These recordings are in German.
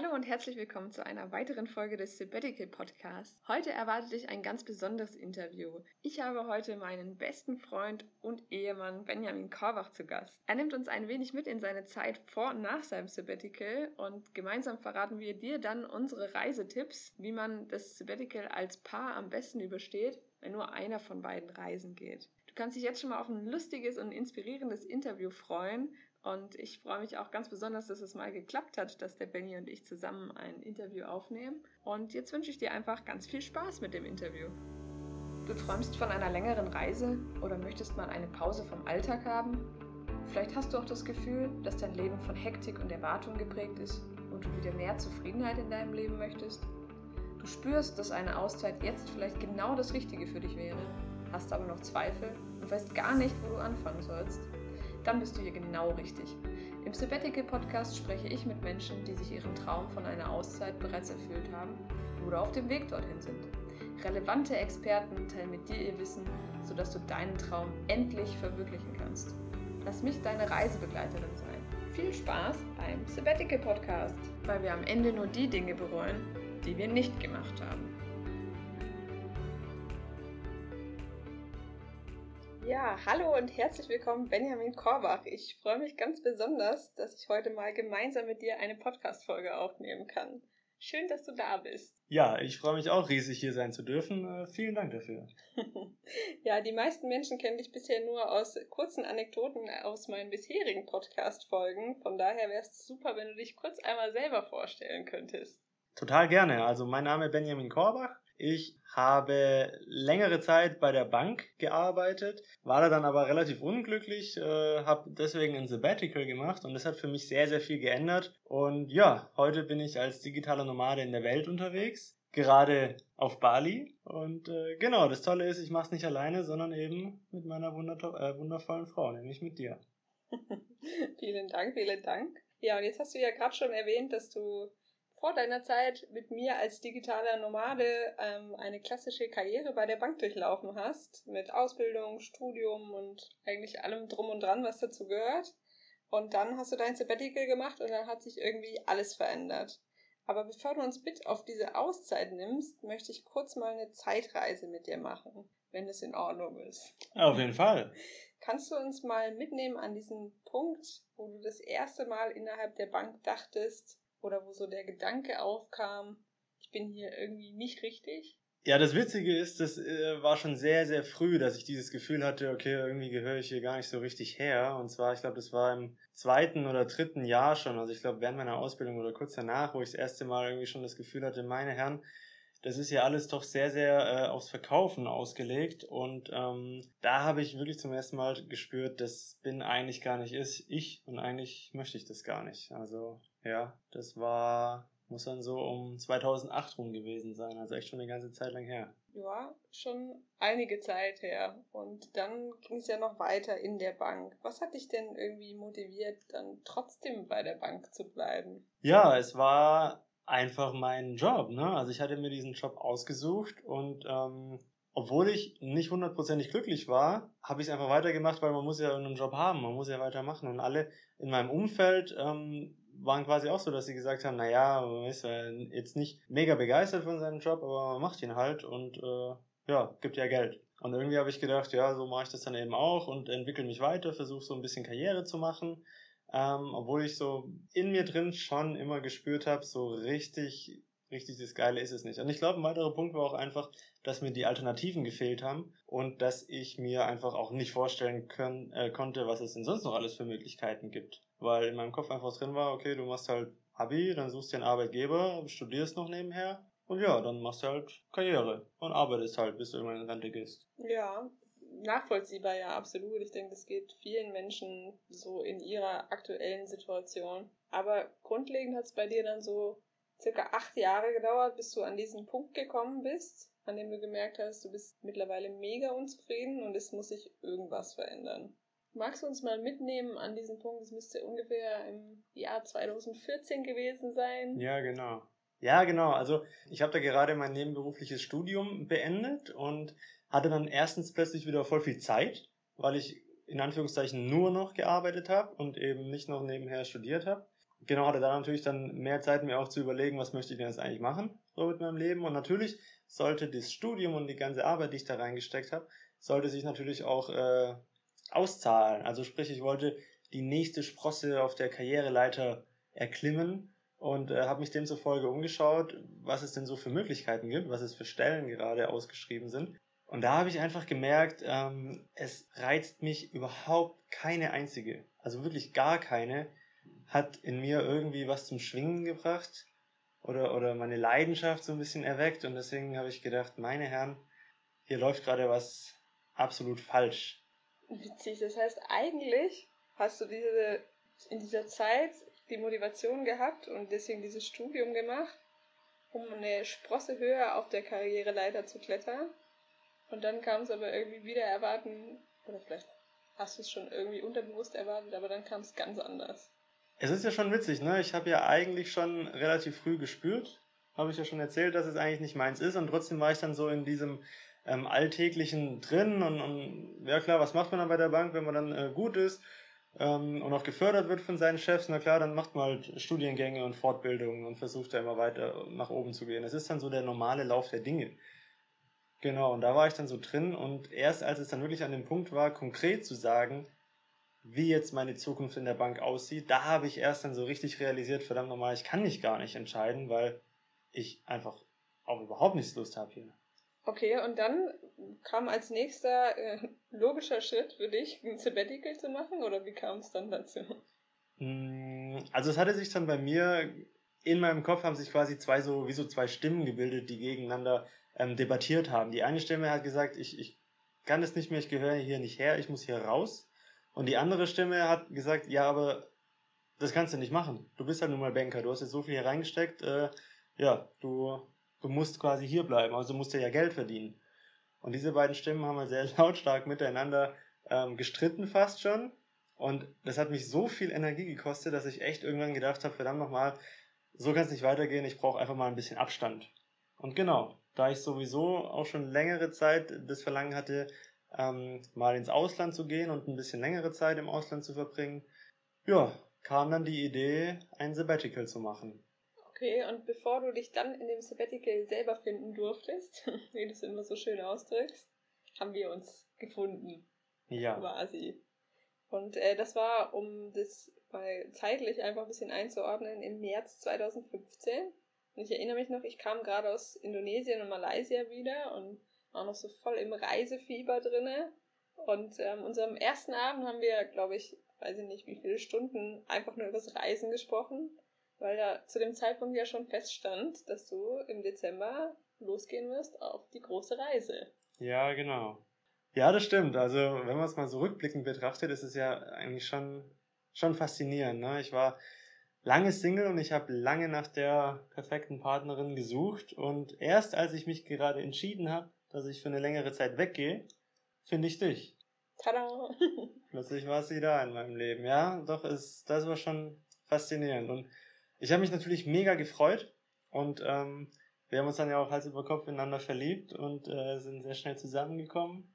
Hallo und herzlich willkommen zu einer weiteren Folge des Sabbatical Podcasts. Heute erwartet dich ein ganz besonderes Interview. Ich habe heute meinen besten Freund und Ehemann Benjamin Korbach zu Gast. Er nimmt uns ein wenig mit in seine Zeit vor und nach seinem Sabbatical und gemeinsam verraten wir dir dann unsere Reisetipps, wie man das Sabbatical als Paar am besten übersteht, wenn nur einer von beiden reisen geht. Du kannst dich jetzt schon mal auf ein lustiges und inspirierendes Interview freuen und ich freue mich auch ganz besonders, dass es mal geklappt hat, dass der Benny und ich zusammen ein Interview aufnehmen. Und jetzt wünsche ich dir einfach ganz viel Spaß mit dem Interview. Du träumst von einer längeren Reise oder möchtest mal eine Pause vom Alltag haben? Vielleicht hast du auch das Gefühl, dass dein Leben von Hektik und Erwartung geprägt ist und du wieder mehr Zufriedenheit in deinem Leben möchtest? Du spürst, dass eine Auszeit jetzt vielleicht genau das Richtige für dich wäre, hast aber noch Zweifel und weißt gar nicht, wo du anfangen sollst dann bist du hier genau richtig. Im Sabbatical Podcast spreche ich mit Menschen, die sich ihren Traum von einer Auszeit bereits erfüllt haben oder auf dem Weg dorthin sind. Relevante Experten teilen mit dir ihr Wissen, sodass du deinen Traum endlich verwirklichen kannst. Lass mich deine Reisebegleiterin sein. Viel Spaß beim Sabbatical Podcast, weil wir am Ende nur die Dinge bereuen, die wir nicht gemacht haben. Ja, hallo und herzlich willkommen, Benjamin Korbach. Ich freue mich ganz besonders, dass ich heute mal gemeinsam mit dir eine Podcast-Folge aufnehmen kann. Schön, dass du da bist. Ja, ich freue mich auch riesig, hier sein zu dürfen. Äh, vielen Dank dafür. ja, die meisten Menschen kennen dich bisher nur aus kurzen Anekdoten aus meinen bisherigen Podcast-Folgen. Von daher wäre es super, wenn du dich kurz einmal selber vorstellen könntest. Total gerne. Also, mein Name ist Benjamin Korbach. Ich habe längere Zeit bei der Bank gearbeitet, war da dann aber relativ unglücklich, äh, habe deswegen ein Sabbatical gemacht und das hat für mich sehr, sehr viel geändert. Und ja, heute bin ich als digitaler Nomade in der Welt unterwegs, gerade auf Bali. Und äh, genau, das Tolle ist, ich mache es nicht alleine, sondern eben mit meiner äh, wundervollen Frau, nämlich mit dir. vielen Dank, vielen Dank. Ja, und jetzt hast du ja gerade schon erwähnt, dass du vor deiner Zeit mit mir als digitaler Nomade ähm, eine klassische Karriere bei der Bank durchlaufen hast, mit Ausbildung, Studium und eigentlich allem drum und dran, was dazu gehört. Und dann hast du dein Sabbatical gemacht und dann hat sich irgendwie alles verändert. Aber bevor du uns mit auf diese Auszeit nimmst, möchte ich kurz mal eine Zeitreise mit dir machen, wenn es in Ordnung ist. Auf jeden Fall. Kannst du uns mal mitnehmen an diesen Punkt, wo du das erste Mal innerhalb der Bank dachtest, oder wo so der Gedanke aufkam, ich bin hier irgendwie nicht richtig? Ja, das Witzige ist, das äh, war schon sehr, sehr früh, dass ich dieses Gefühl hatte, okay, irgendwie gehöre ich hier gar nicht so richtig her. Und zwar, ich glaube, das war im zweiten oder dritten Jahr schon, also ich glaube während meiner Ausbildung oder kurz danach, wo ich das erste Mal irgendwie schon das Gefühl hatte, meine Herren, das ist ja alles doch sehr, sehr äh, aufs Verkaufen ausgelegt. Und ähm, da habe ich wirklich zum ersten Mal gespürt, das bin eigentlich gar nicht ich und eigentlich möchte ich das gar nicht. Also ja, das war, muss dann so um 2008 rum gewesen sein, also echt schon eine ganze Zeit lang her. Ja, schon einige Zeit her. Und dann ging es ja noch weiter in der Bank. Was hat dich denn irgendwie motiviert, dann trotzdem bei der Bank zu bleiben? Ja, es war einfach mein Job. Ne? Also ich hatte mir diesen Job ausgesucht und ähm, obwohl ich nicht hundertprozentig glücklich war, habe ich es einfach weitergemacht, weil man muss ja einen Job haben, man muss ja weitermachen. Und alle in meinem Umfeld ähm, waren quasi auch so, dass sie gesagt haben, naja, man ist ja jetzt nicht mega begeistert von seinem Job, aber man macht ihn halt und äh, ja, gibt ja Geld. Und irgendwie habe ich gedacht, ja, so mache ich das dann eben auch und entwickle mich weiter, versuche so ein bisschen Karriere zu machen ähm, obwohl ich so in mir drin schon immer gespürt habe, so richtig, richtig das Geile ist es nicht. Und ich glaube, ein weiterer Punkt war auch einfach, dass mir die Alternativen gefehlt haben und dass ich mir einfach auch nicht vorstellen können, äh, konnte, was es denn sonst noch alles für Möglichkeiten gibt. Weil in meinem Kopf einfach drin war, okay, du machst halt Abi, dann suchst dir einen Arbeitgeber, studierst noch nebenher und ja, dann machst du halt Karriere und arbeitest halt, bis du irgendwann in Rente gehst. Ja, nachvollziehbar, ja, absolut. Ich denke, das geht vielen Menschen so in ihrer aktuellen Situation. Aber grundlegend hat es bei dir dann so circa acht Jahre gedauert, bis du an diesen Punkt gekommen bist, an dem du gemerkt hast, du bist mittlerweile mega unzufrieden und es muss sich irgendwas verändern. Magst du uns mal mitnehmen an diesen Punkt? Es müsste ungefähr im Jahr 2014 gewesen sein. Ja, genau. Ja, genau. Also ich habe da gerade mein nebenberufliches Studium beendet und hatte dann erstens plötzlich wieder voll viel Zeit, weil ich in Anführungszeichen nur noch gearbeitet habe und eben nicht noch nebenher studiert habe. genau, hatte da natürlich dann mehr Zeit, mir auch zu überlegen, was möchte ich denn jetzt eigentlich machen, so mit meinem Leben. Und natürlich sollte das Studium und die ganze Arbeit, die ich da reingesteckt habe, sollte sich natürlich auch äh, auszahlen. Also sprich, ich wollte die nächste Sprosse auf der Karriereleiter erklimmen und äh, habe mich demzufolge umgeschaut, was es denn so für Möglichkeiten gibt, was es für Stellen gerade ausgeschrieben sind. Und da habe ich einfach gemerkt, ähm, es reizt mich überhaupt keine einzige, also wirklich gar keine, hat in mir irgendwie was zum Schwingen gebracht oder, oder meine Leidenschaft so ein bisschen erweckt. Und deswegen habe ich gedacht, meine Herren, hier läuft gerade was absolut falsch. Witzig, das heißt, eigentlich hast du diese, in dieser Zeit die Motivation gehabt und deswegen dieses Studium gemacht, um eine Sprosse höher auf der Karriereleiter zu klettern. Und dann kam es aber irgendwie wieder erwarten, oder vielleicht hast du es schon irgendwie unterbewusst erwartet, aber dann kam es ganz anders. Es ist ja schon witzig, ne? Ich habe ja eigentlich schon relativ früh gespürt, habe ich ja schon erzählt, dass es eigentlich nicht meins ist und trotzdem war ich dann so in diesem ähm, Alltäglichen drin und, und, ja klar, was macht man dann bei der Bank, wenn man dann äh, gut ist? ähm, und auch gefördert wird von seinen Chefs, na klar, dann macht man halt Studiengänge und Fortbildungen und versucht da immer weiter nach oben zu gehen. Das ist dann so der normale Lauf der Dinge. Genau, und da war ich dann so drin und erst als es dann wirklich an dem Punkt war, konkret zu sagen, wie jetzt meine Zukunft in der Bank aussieht, da habe ich erst dann so richtig realisiert, verdammt nochmal, ich kann mich gar nicht entscheiden, weil ich einfach auch überhaupt nichts Lust habe hier. Okay, und dann kam als nächster äh, logischer Schritt für dich, ein Sabbatical zu machen oder wie kam es dann dazu? Mm, also es hatte sich dann bei mir, in meinem Kopf haben sich quasi zwei so, wie so zwei Stimmen gebildet, die gegeneinander ähm, debattiert haben. Die eine Stimme hat gesagt, ich, ich kann das nicht mehr, ich gehöre hier nicht her, ich muss hier raus. Und die andere Stimme hat gesagt, ja, aber das kannst du nicht machen. Du bist halt nun mal Banker, du hast jetzt so viel hier reingesteckt, äh, ja, du du musst quasi hier bleiben, also musst du ja Geld verdienen. Und diese beiden Stimmen haben halt sehr lautstark miteinander ähm, gestritten fast schon. Und das hat mich so viel Energie gekostet, dass ich echt irgendwann gedacht habe, verdammt nochmal, so kann es nicht weitergehen, ich brauche einfach mal ein bisschen Abstand. Und genau, da ich sowieso auch schon längere Zeit das Verlangen hatte, ähm, mal ins Ausland zu gehen und ein bisschen längere Zeit im Ausland zu verbringen, ja, kam dann die Idee, ein Sabbatical zu machen. Okay, und bevor du dich dann in dem Sabbatical selber finden durftest, wie du es immer so schön ausdrückst, haben wir uns gefunden. Ja. Quasi. Und äh, das war, um das mal zeitlich einfach ein bisschen einzuordnen, im März 2015. Und ich erinnere mich noch, ich kam gerade aus Indonesien und Malaysia wieder und war noch so voll im Reisefieber drinne. Und ähm, unserem ersten Abend haben wir, glaube ich, weiß ich nicht, wie viele Stunden einfach nur über das Reisen gesprochen weil ja zu dem Zeitpunkt ja schon feststand, dass du im Dezember losgehen wirst auf die große Reise. Ja, genau. Ja, das stimmt. Also, wenn man es mal so rückblickend betrachtet, ist es ja eigentlich schon, schon faszinierend. Ne? Ich war lange Single und ich habe lange nach der perfekten Partnerin gesucht. Und erst als ich mich gerade entschieden habe, dass ich für eine längere Zeit weggehe, finde ich dich. Tada! Plötzlich war sie da in meinem Leben. Ja, doch, ist, das war schon faszinierend. Und ich habe mich natürlich mega gefreut und ähm, wir haben uns dann ja auch Hals über Kopf ineinander verliebt und äh, sind sehr schnell zusammengekommen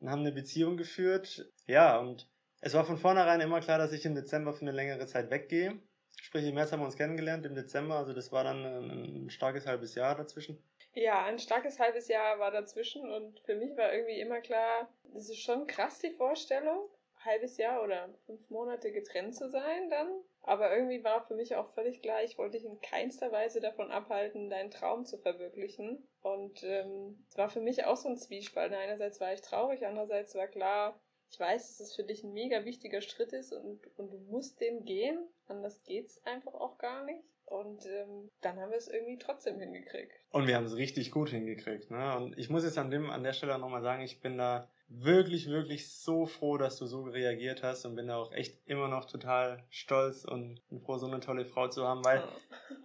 und haben eine Beziehung geführt. Ja, und es war von vornherein immer klar, dass ich im Dezember für eine längere Zeit weggehe. Sprich, im März haben wir uns kennengelernt, im Dezember, also das war dann ein, starkes halbes Jahr dazwischen. Ja, ein starkes halbes Jahr war dazwischen und für mich war irgendwie immer klar, das ist schon krass die Vorstellung, halbes Jahr oder fünf Monate getrennt zu sein dann. Aber irgendwie war für mich auch völlig klar, ich wollte dich in keinster Weise davon abhalten, deinen Traum zu verwirklichen. Und ähm, es war für mich auch so ein Zwiespalt. Einerseits war ich traurig, andererseits war klar, ich weiß, dass es für dich ein mega wichtiger Schritt ist und, und du musst den gehen. Anders geht's einfach auch gar nicht. Und ähm, dann haben wir es irgendwie trotzdem hingekriegt. Und wir haben es richtig gut hingekriegt. Ne? Und ich muss jetzt an, dem, an der Stelle nochmal sagen, ich bin da wirklich, wirklich so froh, dass du so reagiert hast und bin da auch echt immer noch total stolz und froh, so eine tolle Frau zu haben, weil,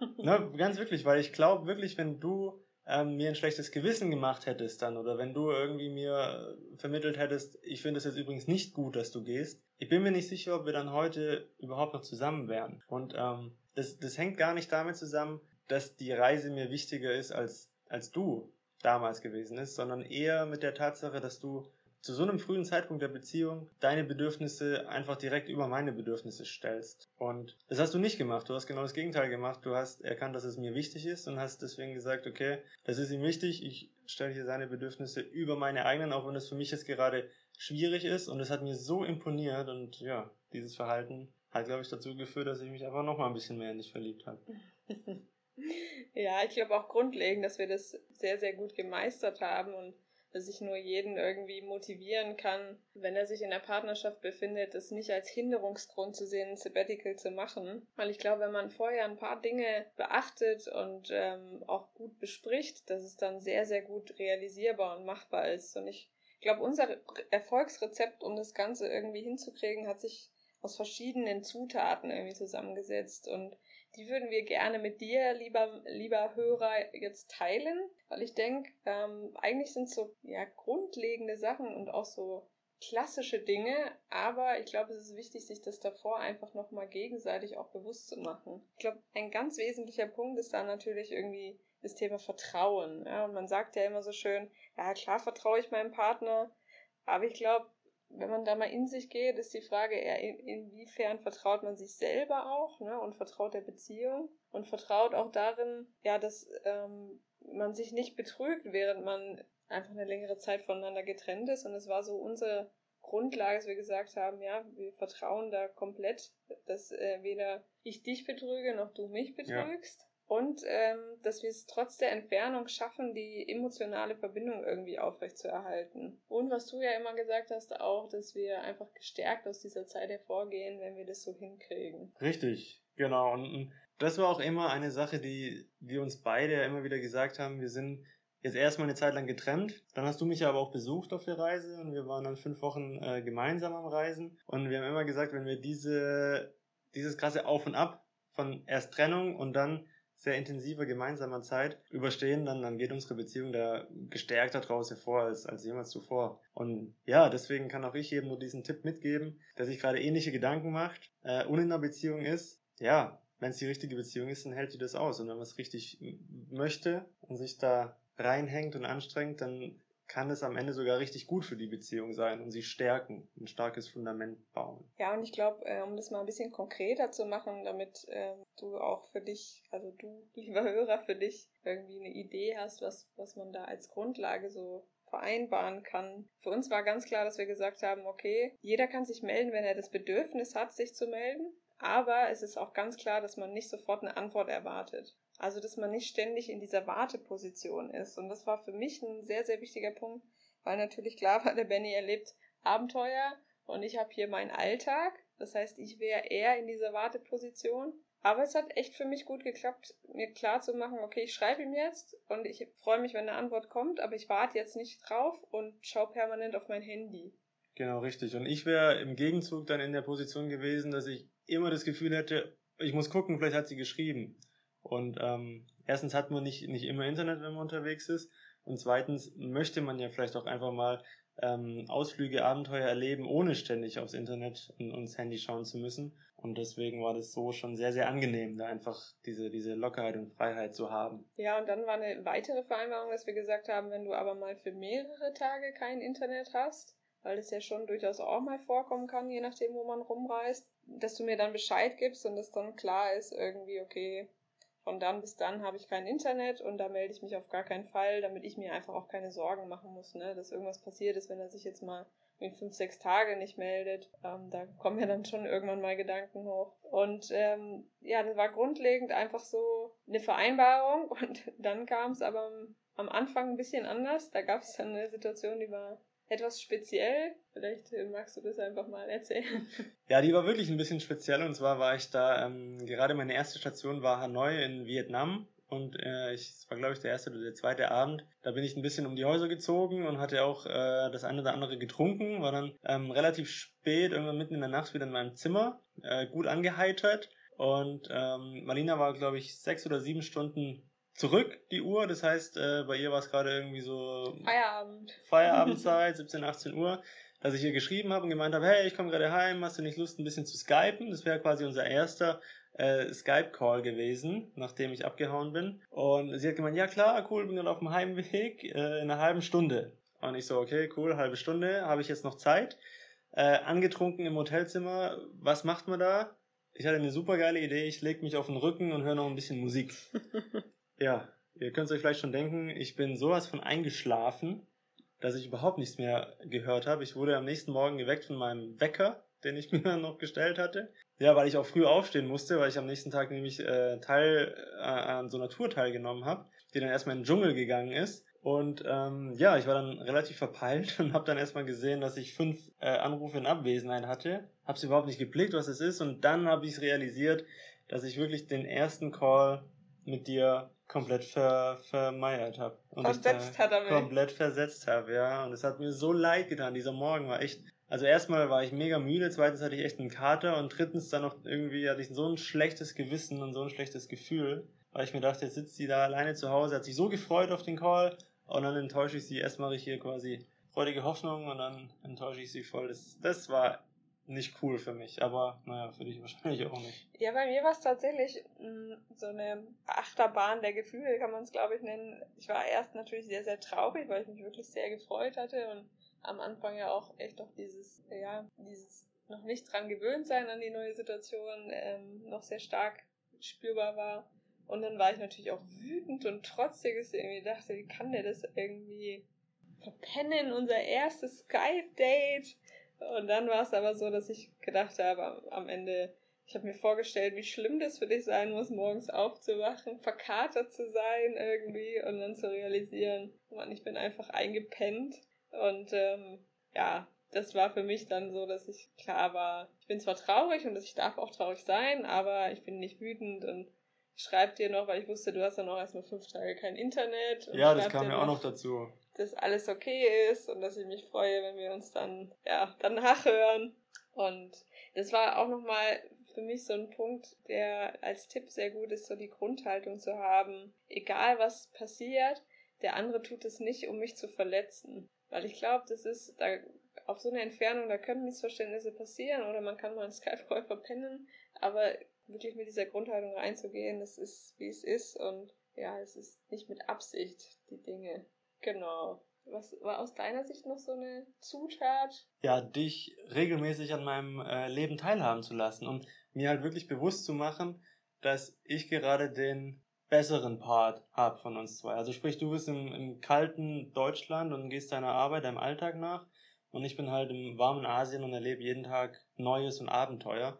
oh. ne, ganz wirklich, weil ich glaube wirklich, wenn du ähm, mir ein schlechtes Gewissen gemacht hättest dann oder wenn du irgendwie mir vermittelt hättest, ich finde es jetzt übrigens nicht gut, dass du gehst, ich bin mir nicht sicher, ob wir dann heute überhaupt noch zusammen wären. Und ähm, das, das hängt gar nicht damit zusammen, dass die Reise mir wichtiger ist als, als du damals gewesen ist, sondern eher mit der Tatsache, dass du zu so einem frühen Zeitpunkt der Beziehung deine Bedürfnisse einfach direkt über meine Bedürfnisse stellst. Und das hast du nicht gemacht. Du hast genau das Gegenteil gemacht. Du hast erkannt, dass es mir wichtig ist und hast deswegen gesagt, okay, das ist ihm wichtig. Ich stelle hier seine Bedürfnisse über meine eigenen, auch wenn das für mich jetzt gerade schwierig ist. Und es hat mir so imponiert und ja, dieses Verhalten hat, glaube ich, dazu geführt, dass ich mich einfach noch mal ein bisschen mehr in dich verliebt habe. ja, ich glaube auch grundlegend, dass wir das sehr, sehr gut gemeistert haben und dass ich nur jeden irgendwie motivieren kann, wenn er sich in der Partnerschaft befindet, das nicht als Hinderungsgrund zu sehen, ein Sabbatical zu machen. Weil ich glaube, wenn man vorher ein paar Dinge beachtet und ähm, auch gut bespricht, dass es dann sehr, sehr gut realisierbar und machbar ist. Und ich glaube, unser Erfolgsrezept, um das Ganze irgendwie hinzukriegen, hat sich aus verschiedenen Zutaten irgendwie zusammengesetzt. Und die würden wir gerne mit dir, lieber, lieber Hörer, jetzt teilen, weil ich denke, ähm, eigentlich sind es so ja, grundlegende Sachen und auch so klassische Dinge, aber ich glaube, es ist wichtig, sich das davor einfach nochmal gegenseitig auch bewusst zu machen. Ich glaube, ein ganz wesentlicher Punkt ist da natürlich irgendwie das Thema Vertrauen. Ja, und man sagt ja immer so schön, ja klar vertraue ich meinem Partner, aber ich glaube, wenn man da mal in sich geht, ist die Frage eher, in, inwiefern vertraut man sich selber auch ne, und vertraut der Beziehung und vertraut auch darin, ja, dass ähm, man sich nicht betrügt, während man einfach eine längere Zeit voneinander getrennt ist. Und es war so unsere Grundlage, dass wir gesagt haben, ja, wir vertrauen da komplett, dass äh, weder ich dich betrüge noch du mich betrügst. Ja und ähm, dass wir es trotz der Entfernung schaffen, die emotionale Verbindung irgendwie aufrechtzuerhalten. Und was du ja immer gesagt hast, auch, dass wir einfach gestärkt aus dieser Zeit hervorgehen, wenn wir das so hinkriegen. Richtig, genau. Und das war auch immer eine Sache, die wir uns beide ja immer wieder gesagt haben. Wir sind jetzt erstmal eine Zeit lang getrennt. Dann hast du mich aber auch besucht auf der Reise und wir waren dann fünf Wochen äh, gemeinsam am Reisen. Und wir haben immer gesagt, wenn wir diese, dieses krasse Auf und Ab von erst Trennung und dann sehr intensiver gemeinsamer Zeit überstehen, dann, dann geht unsere Beziehung da gestärkter draus hervor als, als jemals zuvor. Und ja, deswegen kann auch ich eben nur diesen Tipp mitgeben, der sich gerade ähnliche Gedanken macht äh, und in einer Beziehung ist. Ja, wenn es die richtige Beziehung ist, dann hält die das aus. Und wenn man es richtig möchte und sich da reinhängt und anstrengt, dann kann es am Ende sogar richtig gut für die Beziehung sein und sie stärken, ein starkes Fundament bauen. Ja, und ich glaube, äh, um das mal ein bisschen konkreter zu machen, damit äh, du auch für dich, also du, lieber Hörer, für dich irgendwie eine Idee hast, was, was man da als Grundlage so vereinbaren kann. Für uns war ganz klar, dass wir gesagt haben, okay, jeder kann sich melden, wenn er das Bedürfnis hat, sich zu melden. Aber es ist auch ganz klar, dass man nicht sofort eine Antwort erwartet. Also, dass man nicht ständig in dieser Warteposition ist. Und das war für mich ein sehr, sehr wichtiger Punkt, weil natürlich klar war, der Benny erlebt Abenteuer und ich habe hier meinen Alltag. Das heißt, ich wäre eher in dieser Warteposition. Aber es hat echt für mich gut geklappt, mir klar zu machen, okay, ich schreibe ihm jetzt und ich freue mich, wenn eine Antwort kommt, aber ich warte jetzt nicht drauf und schaue permanent auf mein Handy. Genau, richtig. Und ich wäre im Gegenzug dann in der Position gewesen, dass ich immer das Gefühl hätte, ich muss gucken, vielleicht hat sie geschrieben. Und ähm, erstens hat man nicht, nicht immer Internet, wenn man unterwegs ist. Und zweitens möchte man ja vielleicht auch einfach mal ähm, Ausflüge, Abenteuer erleben, ohne ständig aufs Internet und, das Handy schauen zu müssen. Und deswegen war das so schon sehr, sehr angenehm, da einfach diese, diese Lockerheit und Freiheit zu haben. Ja, und dann war eine weitere Vereinbarung, dass wir gesagt haben, wenn du aber mal für mehrere Tage kein Internet hast, weil es ja schon durchaus auch mal vorkommen kann, je nachdem, wo man rumreist, dass du mir dann Bescheid gibst und es dann klar ist, irgendwie, okay, von dann bis dann habe ich kein Internet und da melde ich mich auf gar keinen Fall, damit ich mir einfach auch keine Sorgen machen muss, ne, dass irgendwas passiert ist, wenn er sich jetzt mal in fünf, sechs Tage nicht meldet. Ähm, da kommen ja dann schon irgendwann mal Gedanken hoch. Und ähm, ja, das war grundlegend einfach so eine Vereinbarung und dann kam es aber am Anfang ein bisschen anders. Da gab es dann eine Situation, die war etwas speziell. Vielleicht äh, magst du das einfach mal erzählen. Ja, die war wirklich ein bisschen speziell. Und zwar war ich da, ähm, gerade meine erste Station war Hanoi in Vietnam. Und äh, ich, das war, glaube ich, der erste oder der zweite Abend. Da bin ich ein bisschen um die Häuser gezogen und hatte auch äh, das eine oder andere getrunken. War dann ähm, relativ spät, irgendwann mitten in der Nacht wieder in meinem Zimmer, äh, gut angeheitert. Und ähm, Marlina war, glaube ich, sechs oder sieben Stunden zurück, die Uhr. Das heißt, äh, bei ihr war es gerade irgendwie so Feierabend. Feierabendzeit, 17, 18 Uhr, dass ich ihr geschrieben habe und gemeint habe, hey, ich komme gerade heim, hast du nicht Lust, ein bisschen zu skypen? Das wäre quasi unser erster äh, Skype-Call gewesen, nachdem ich abgehauen bin. Und sie hat gemeint, ja klar, cool, bin gerade auf dem Heimweg, äh, in einer halben Stunde. Und ich so, okay, cool, halbe Stunde, habe ich jetzt noch Zeit. Äh, angetrunken im Hotelzimmer, was macht man da? Ich hatte eine super geile Idee, ich lege mich auf den Rücken und höre noch ein bisschen Musik. ja, ihr könnt es euch vielleicht schon denken, ich bin sowas von eingeschlafen, dass ich überhaupt nichts mehr gehört habe. Ich wurde am nächsten Morgen geweckt von meinem Wecker, den ich mir noch gestellt hatte. Ja, weil ich auch früh aufstehen musste, weil ich am nächsten Tag nämlich äh, Teil äh, an so einer Tour teilgenommen habe, die dann erstmal in den Dschungel gegangen ist. Und ähm, ja, ich war dann relativ verpeilt und habe dann erstmal gesehen, dass ich fünf äh, Anrufe in Abwesenheit hatte. Habe es überhaupt nicht geblickt, was es ist. Und dann habe ich es realisiert, dass ich wirklich den ersten Call mit dir komplett ver, vermeiert habe. Versetzt hat er mich. Komplett versetzt habe, ja. Und es hat mir so leid getan. Dieser Morgen war echt. Also erstmal war ich mega müde, zweitens hatte ich echt einen Kater und drittens dann noch irgendwie hatte ich so ein schlechtes Gewissen und so ein schlechtes Gefühl, weil ich mir dachte, jetzt sitzt sie da alleine zu Hause, hat sich so gefreut auf den Call und dann enttäusche ich sie. Erst mache ich hier quasi freudige Hoffnung und dann enttäusche ich sie voll. Das, das war nicht cool für mich, aber naja, für dich wahrscheinlich auch nicht. Ja, bei mir war es tatsächlich mh, mm, so eine Achterbahn der Gefühle, kann man es glaube ich nennen. Ich war erst natürlich sehr, sehr traurig, weil ich mich wirklich sehr gefreut hatte und am Anfang ja auch echt noch dieses, ja, dieses noch nicht dran gewöhnt sein an die neue Situation ähm, noch sehr stark spürbar war. Und dann war ich natürlich auch wütend und trotzig, ich irgendwie dachte, wie kann der das irgendwie verpennen, unser erstes Skype-Date? Und dann war es aber so, dass ich gedacht habe, am Ende, ich habe mir vorgestellt, wie schlimm das für dich sein muss, morgens aufzuwachen, verkatert zu sein irgendwie und dann zu realisieren, Mann, ich bin einfach eingepennt. Und ähm, ja, das war für mich dann so, dass ich klar war, ich bin zwar traurig und ich darf auch traurig sein, aber ich bin nicht wütend und ich schreibe dir noch, weil ich wusste, du hast ja noch erstmal fünf Tage kein Internet. ja, das kam ja auch noch dazu dass alles okay ist und dass ich mich freue, wenn wir uns dann, ja, danach hören. Und das war auch nochmal für mich so ein Punkt, der als Tipp sehr gut ist, so die Grundhaltung zu haben, egal was passiert, der andere tut es nicht, um mich zu verletzen. Weil ich glaube, das ist da auf so eine Entfernung, da können Missverständnisse passieren oder man kann mal einen Skype-Call verpennen, aber wirklich mit dieser Grundhaltung reinzugehen, das ist, wie es ist und ja, es ist nicht mit Absicht, die Dinge. Genau. Was war aus deiner Sicht noch so eine Zutat? Ja, dich regelmäßig an meinem äh, Leben teilhaben zu lassen und mir halt wirklich bewusst zu machen, dass ich gerade den besseren Part habe von uns zwei. Also sprich, du bist im, im kalten Deutschland und gehst deiner Arbeit, deinem Alltag nach und ich bin halt im warmen Asien und erlebe jeden Tag Neues und Abenteuer.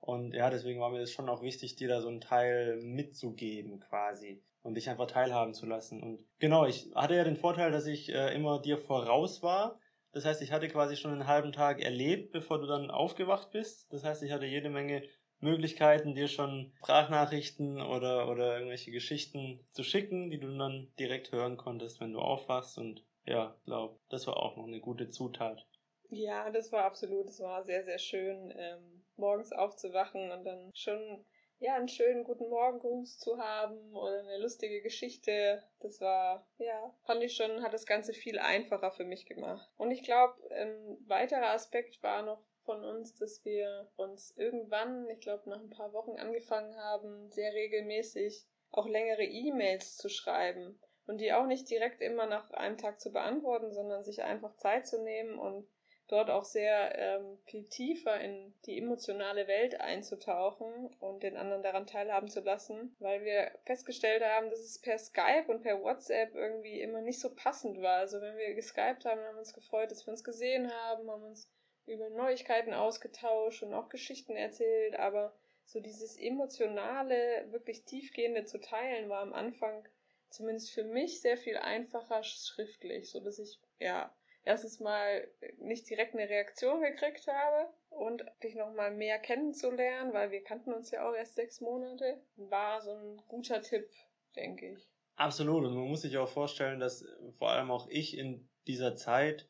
Und ja, deswegen war mir das schon auch wichtig, dir da so einen Teil mitzugeben quasi und dich einfach teilhaben zu lassen. Und genau, ich hatte ja den Vorteil, dass ich äh, immer dir voraus war. Das heißt, ich hatte quasi schon einen halben Tag erlebt, bevor du dann aufgewacht bist. Das heißt, ich hatte jede Menge Möglichkeiten, dir schon Sprachnachrichten oder, oder irgendwelche Geschichten zu schicken, die du dann direkt hören konntest, wenn du aufwachst. Und ja, glaube, das war auch noch eine gute Zutat. Ja, das war absolut, das war sehr, sehr schön, ähm, morgens aufzuwachen und dann schon ja, einen schönen guten Morgengruß zu haben oder eine lustige Geschichte. Das war, ja, fand ich schon, hat das Ganze viel einfacher für mich gemacht. Und ich glaube, ein weiterer Aspekt war noch von uns, dass wir uns irgendwann, ich glaube, nach ein paar Wochen angefangen haben, sehr regelmäßig auch längere E-Mails zu schreiben. Und die auch nicht direkt immer nach einem Tag zu beantworten, sondern sich einfach Zeit zu nehmen und dort auch sehr ähm, viel tiefer in die emotionale Welt einzutauchen und den anderen daran teilhaben zu lassen, weil wir festgestellt haben, dass es per Skype und per WhatsApp irgendwie immer nicht so passend war. Also wenn wir geskypt haben, haben wir uns gefreut, dass wir uns gesehen haben, haben uns über Neuigkeiten ausgetauscht und auch Geschichten erzählt, aber so dieses emotionale, wirklich tiefgehende zu teilen war am Anfang zumindest für mich sehr viel einfacher schriftlich, so dass ich ja erstens mal nicht direkt eine Reaktion gekriegt habe und dich nochmal mehr kennenzulernen, weil wir kannten uns ja auch erst sechs Monate, war so ein guter Tipp, denke ich. Absolut. Und man muss sich auch vorstellen, dass vor allem auch ich in dieser Zeit,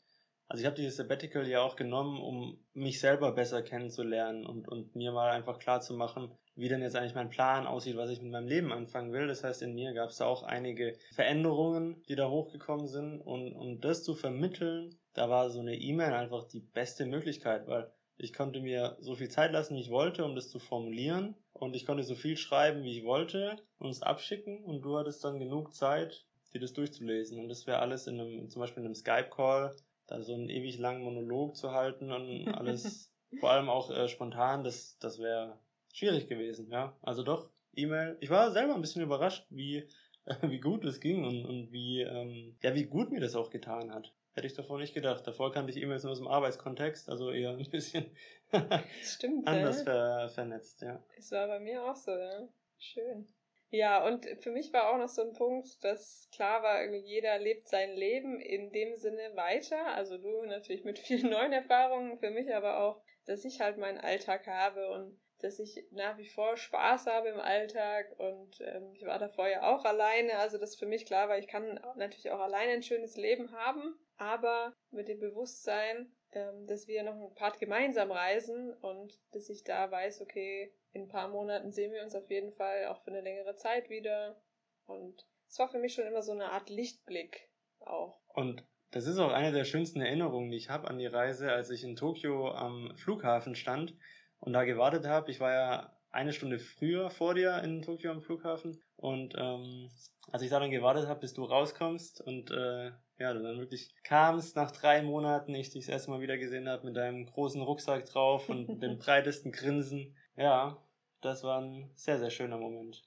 also ich habe dieses Sabbatical ja auch genommen, um mich selber besser kennenzulernen und, und mir mal einfach klar zu machen, wie denn jetzt eigentlich mein Plan aussieht, was ich mit meinem Leben anfangen will. Das heißt, in mir gab es auch einige Veränderungen, die da hochgekommen sind. Und um das zu vermitteln, da war so eine E-Mail einfach die beste Möglichkeit, weil ich konnte mir so viel Zeit lassen, wie ich wollte, um das zu formulieren. Und ich konnte so viel schreiben, wie ich wollte, und es abschicken. Und du hattest dann genug Zeit, dir das durchzulesen. Und das wäre alles in einem, zum Beispiel in einem Skype-Call, da so einen ewig langen Monolog zu halten und alles, vor allem auch äh, spontan, das, das wäre schwierig gewesen, ja. Also doch, E-Mail. Ich war selber ein bisschen überrascht, wie, äh, wie gut es ging und, und wie, ähm, ja, wie gut mir das auch getan hat. Hätte ich davor nicht gedacht. Davor kannte ich E-Mails nur aus dem Arbeitskontext, also eher ein bisschen Stimmt, anders ver vernetzt, ja. Es war bei mir auch so, ja. Schön. Ja, und für mich war auch noch so ein Punkt, dass klar war, irgendwie jeder lebt sein Leben in dem Sinne weiter. Also du natürlich mit vielen neuen Erfahrungen, für mich aber auch, dass ich halt meinen Alltag habe und dass ich nach wie vor Spaß habe im Alltag und ähm, ich war davor ja auch alleine, also das für mich klar war, ich kann natürlich auch alleine ein schönes Leben haben, aber mit dem Bewusstsein, ähm, dass wir noch ein Part gemeinsam reisen und dass ich da weiß, okay, in ein paar Monaten sehen wir uns auf jeden Fall auch für eine längere Zeit wieder. Und es war für mich schon immer so eine Art Lichtblick auch. Und das ist auch eine der schönsten Erinnerungen, die ich habe an die Reise, als ich in Tokio am Flughafen stand und da gewartet habe. Ich war ja eine Stunde früher vor dir in Tokio am Flughafen und ähm, als ich da dann gewartet habe, bis du rauskommst und äh, ja, du dann wirklich kamst nach drei Monaten, ich dich das erste Mal wieder gesehen habe mit deinem großen Rucksack drauf und dem breitesten Grinsen. Ja, das war ein sehr, sehr schöner Moment.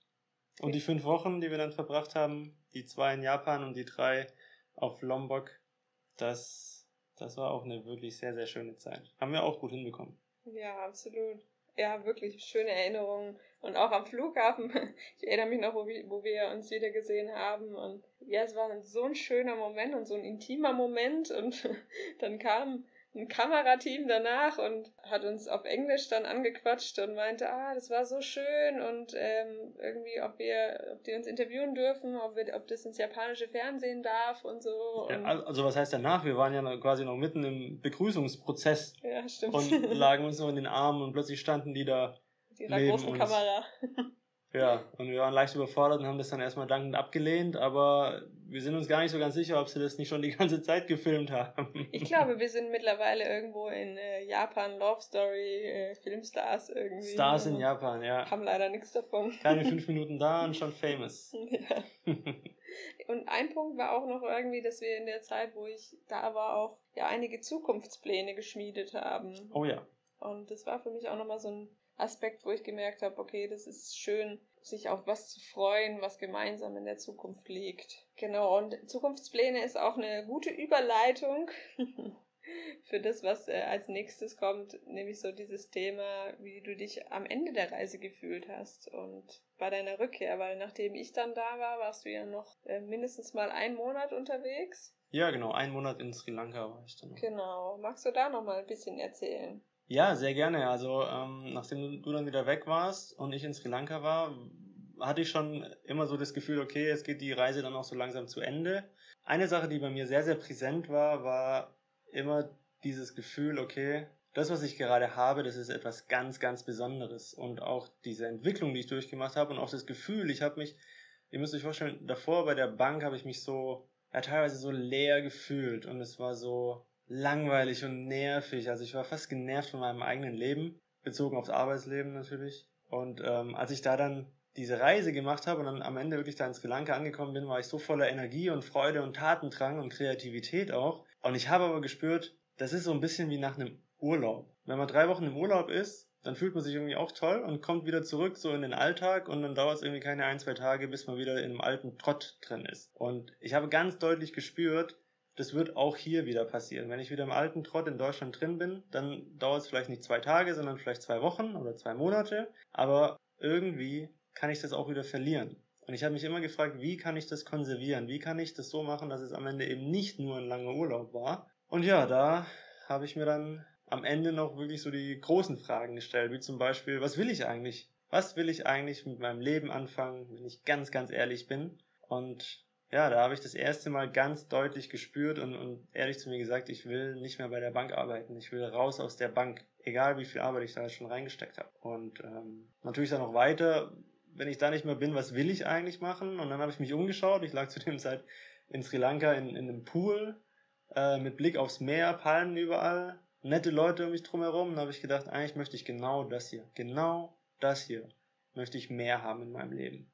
Und die fünf Wochen, die wir dann verbracht haben, die zwei in Japan und die drei auf Lombok, das, das war auch eine wirklich sehr, sehr schöne Zeit. Haben wir auch gut hinbekommen. Ja, absolut. Ja, wirklich schöne Erinnerungen. Und auch am Flughafen, ich erinnere mich noch, wo wir, uns wieder gesehen haben. Und ja, es war so ein schöner Moment und so ein intimer Moment. Und dann kam ein Kamerateam danach und hat uns auf Englisch dann angequatscht und meinte, ah, das war so schön und ähm, irgendwie, ob wir, ob die uns interviewen dürfen, ob, wir, ob das ins japanische Fernsehen darf und so. Ja, Und, also was heißt danach? Wir waren ja quasi noch mitten im Begrüßungsprozess ja stimmt. und lagen uns noch in den Armen und plötzlich standen die da. Mit ihrer Ja, und wir waren leicht überfordert und haben das dann erstmal dankend abgelehnt, aber wir sind uns gar nicht so ganz sicher, ob sie das nicht schon die ganze Zeit gefilmt haben. Ich glaube, wir sind mittlerweile irgendwo in äh, Japan, Love Story, äh, Filmstars irgendwie. Stars in Japan, ja. Haben leider nichts davon. Keine fünf Minuten da und schon famous. ja. Und ein Punkt war auch noch irgendwie, dass wir in der Zeit, wo ich da war, auch ja einige Zukunftspläne geschmiedet haben. oh ja. Und das war für mich auch nochmal so ein Aspekt, wo ich gemerkt habe, okay, das ist schön, sich auf was zu freuen, was gemeinsam in der Zukunft liegt. Genau, und Zukunftspläne ist auch eine gute Überleitung für das, was äh, als nächstes kommt, nämlich so dieses Thema, wie du dich am Ende der Reise gefühlt hast und bei deiner Rückkehr, weil nachdem ich dann da war, warst du ja noch äh, mindestens mal einen Monat unterwegs. Ja, genau. Einen Monat in Sri Lanka war ich dann. noch. Genau, magst du da noch mal ein bisschen erzählen? Ja, sehr gerne. Also, ähm, nachdem du dann wieder weg warst und ich in Sri Lanka war, hatte ich schon immer so das Gefühl, okay, jetzt geht die Reise dann auch so langsam zu Ende. Eine Sache, die bei mir sehr, sehr präsent war, war immer dieses Gefühl, okay, das, was ich gerade habe, das ist etwas ganz, ganz Besonderes. Und auch diese Entwicklung, die ich durchgemacht habe und auch das Gefühl, ich habe mich, ihr müsst euch vorstellen, davor bei der Bank habe ich mich so, ja, teilweise so leer gefühlt und es war so langweilig und nervig. Also ich war fast genervt von meinem eigenen Leben, bezogen aufs Arbeitsleben natürlich. Und ähm, als ich da dann diese Reise gemacht habe und dann am Ende wirklich da in Sri Lanka angekommen bin, war ich so voller Energie und Freude und Tatendrang und Kreativität auch. Und ich habe aber gespürt, das ist so ein bisschen wie nach einem Urlaub. Wenn man drei Wochen im Urlaub ist, dann fühlt man sich irgendwie auch toll und kommt wieder zurück so in den Alltag und dann dauert es irgendwie keine ein, zwei Tage, bis man wieder in einem alten Trott drin ist. Und ich habe ganz deutlich gespürt, das wird auch hier wieder passieren. Wenn ich wieder im alten Trott in Deutschland drin bin, dann dauert es vielleicht nicht zwei Tage, sondern vielleicht zwei Wochen oder zwei Monate. Aber irgendwie kann ich das auch wieder verlieren. Und ich habe mich immer gefragt, wie kann ich das konservieren? Wie kann ich das so machen, dass es am Ende eben nicht nur ein langer Urlaub war? Und ja, da habe ich mir dann am Ende noch wirklich so die großen Fragen gestellt, wie zum Beispiel, was will ich eigentlich? Was will ich eigentlich mit meinem Leben anfangen, wenn ich ganz, ganz ehrlich bin? Und ja, da habe ich das erste Mal ganz deutlich gespürt und, und ehrlich zu mir gesagt, ich will nicht mehr bei der Bank arbeiten. Ich will raus aus der Bank, egal wie viel Arbeit ich da schon reingesteckt habe. Und ähm, natürlich dann noch weiter, wenn ich da nicht mehr bin, was will ich eigentlich machen? Und dann habe ich mich umgeschaut. Ich lag zu dem Zeit in Sri Lanka in, in einem Pool äh, mit Blick aufs Meer, Palmen überall, nette Leute um mich drumherum. Und da habe ich gedacht, eigentlich möchte ich genau das hier, genau das hier möchte ich mehr haben in meinem Leben.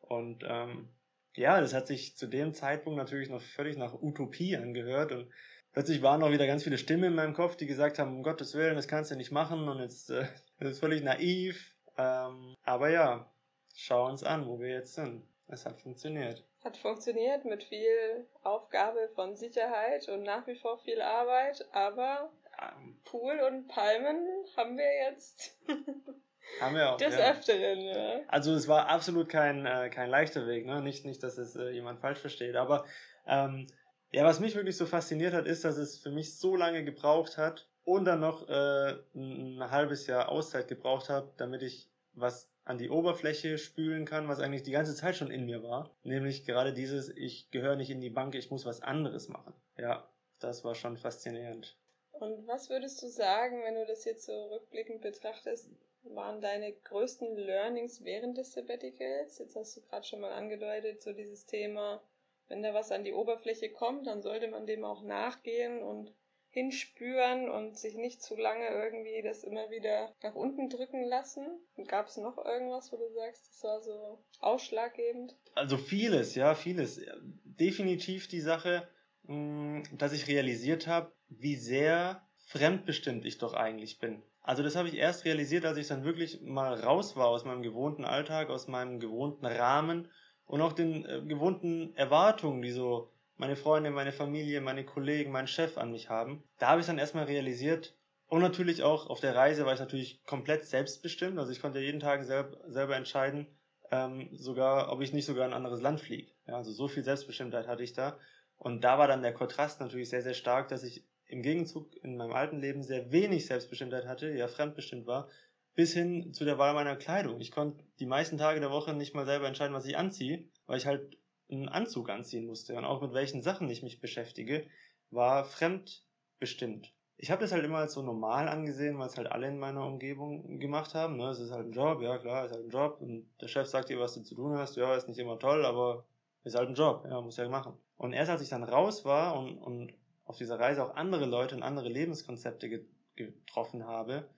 Und ähm, ja, das hat sich zu dem Zeitpunkt natürlich noch völlig nach Utopie angehört und plötzlich waren auch wieder ganz viele Stimmen in meinem Kopf, die gesagt haben, um Gottes Willen, das kannst du nicht machen und jetzt äh, das ist völlig naiv. Ähm, aber ja, schau uns an, wo wir jetzt sind. Es hat funktioniert. Hat funktioniert mit viel Aufgabe von Sicherheit und nach wie vor viel Arbeit, aber ähm, Pool und Palmen haben wir jetzt. Haben wir auch. Des ja. Öfteren, ja. Also es war absolut kein, äh, kein leichter Weg, ne? Nicht, nicht, dass es äh, jemand falsch versteht. Aber ähm, ja, was mich wirklich so fasziniert hat, ist, dass es für mich so lange gebraucht hat und dann noch äh, ein halbes Jahr Auszeit gebraucht habe, damit ich was an die Oberfläche spülen kann, was eigentlich die ganze Zeit schon in mir war. Nämlich gerade dieses, ich gehöre nicht in die Bank, ich muss was anderes machen. Ja, das war schon faszinierend. Und was würdest du sagen, wenn du das jetzt so rückblickend betrachtest, waren deine größten Learnings während des Sabbaticals? Jetzt hast du gerade schon mal angedeutet, so dieses Thema, wenn da was an die Oberfläche kommt, dann sollte man dem auch nachgehen und hinspüren und sich nicht zu lange irgendwie das immer wieder nach unten drücken lassen? Gab es noch irgendwas, wo du sagst, das war so ausschlaggebend? Also vieles, ja, vieles. Definitiv die Sache, mm, dass ich realisiert habe, wie sehr fremdbestimmt ich doch eigentlich bin. Also das habe ich erst realisiert, als ich dann wirklich mal raus war aus meinem gewohnten Alltag, aus meinem gewohnten Rahmen und auch den äh, gewohnten Erwartungen, die so meine Freunde, meine Familie, meine Kollegen, mein Chef an mich haben. Da habe ich dann erstmal realisiert und natürlich auch auf der Reise war ich natürlich komplett selbstbestimmt. Also ich konnte jeden Tag selb, selber entscheiden, ähm, sogar, ob ich nicht sogar in ein anderes Land fliege. Ja, also so viel Selbstbestimmtheit hatte ich da. Und da war dann der Kontrast natürlich sehr, sehr stark, dass ich im Gegenzug in meinem alten Leben sehr wenig Selbstbestimmtheit hatte, ja fremdbestimmt war, bis hin zu der Wahl meiner Kleidung. Ich konnte die meisten Tage der Woche nicht mal selber entscheiden, was ich anziehe, weil ich halt einen Anzug anziehen musste. Und auch mit welchen Sachen ich mich beschäftige, war fremdbestimmt. Ich habe das halt immer als so normal angesehen, weil es halt alle in meiner Umgebung gemacht haben. Ne? Es ist halt ein Job, ja klar, es ist halt ein Job. Und der Chef sagt dir, was du zu tun hast. Ja, ist nicht immer toll, aber ist halt ein Job. Ja, muss ja machen. Und erst als ich dann raus war und, und auf dieser Reise auch andere Leute und andere Lebenskonzepte getroffen habe,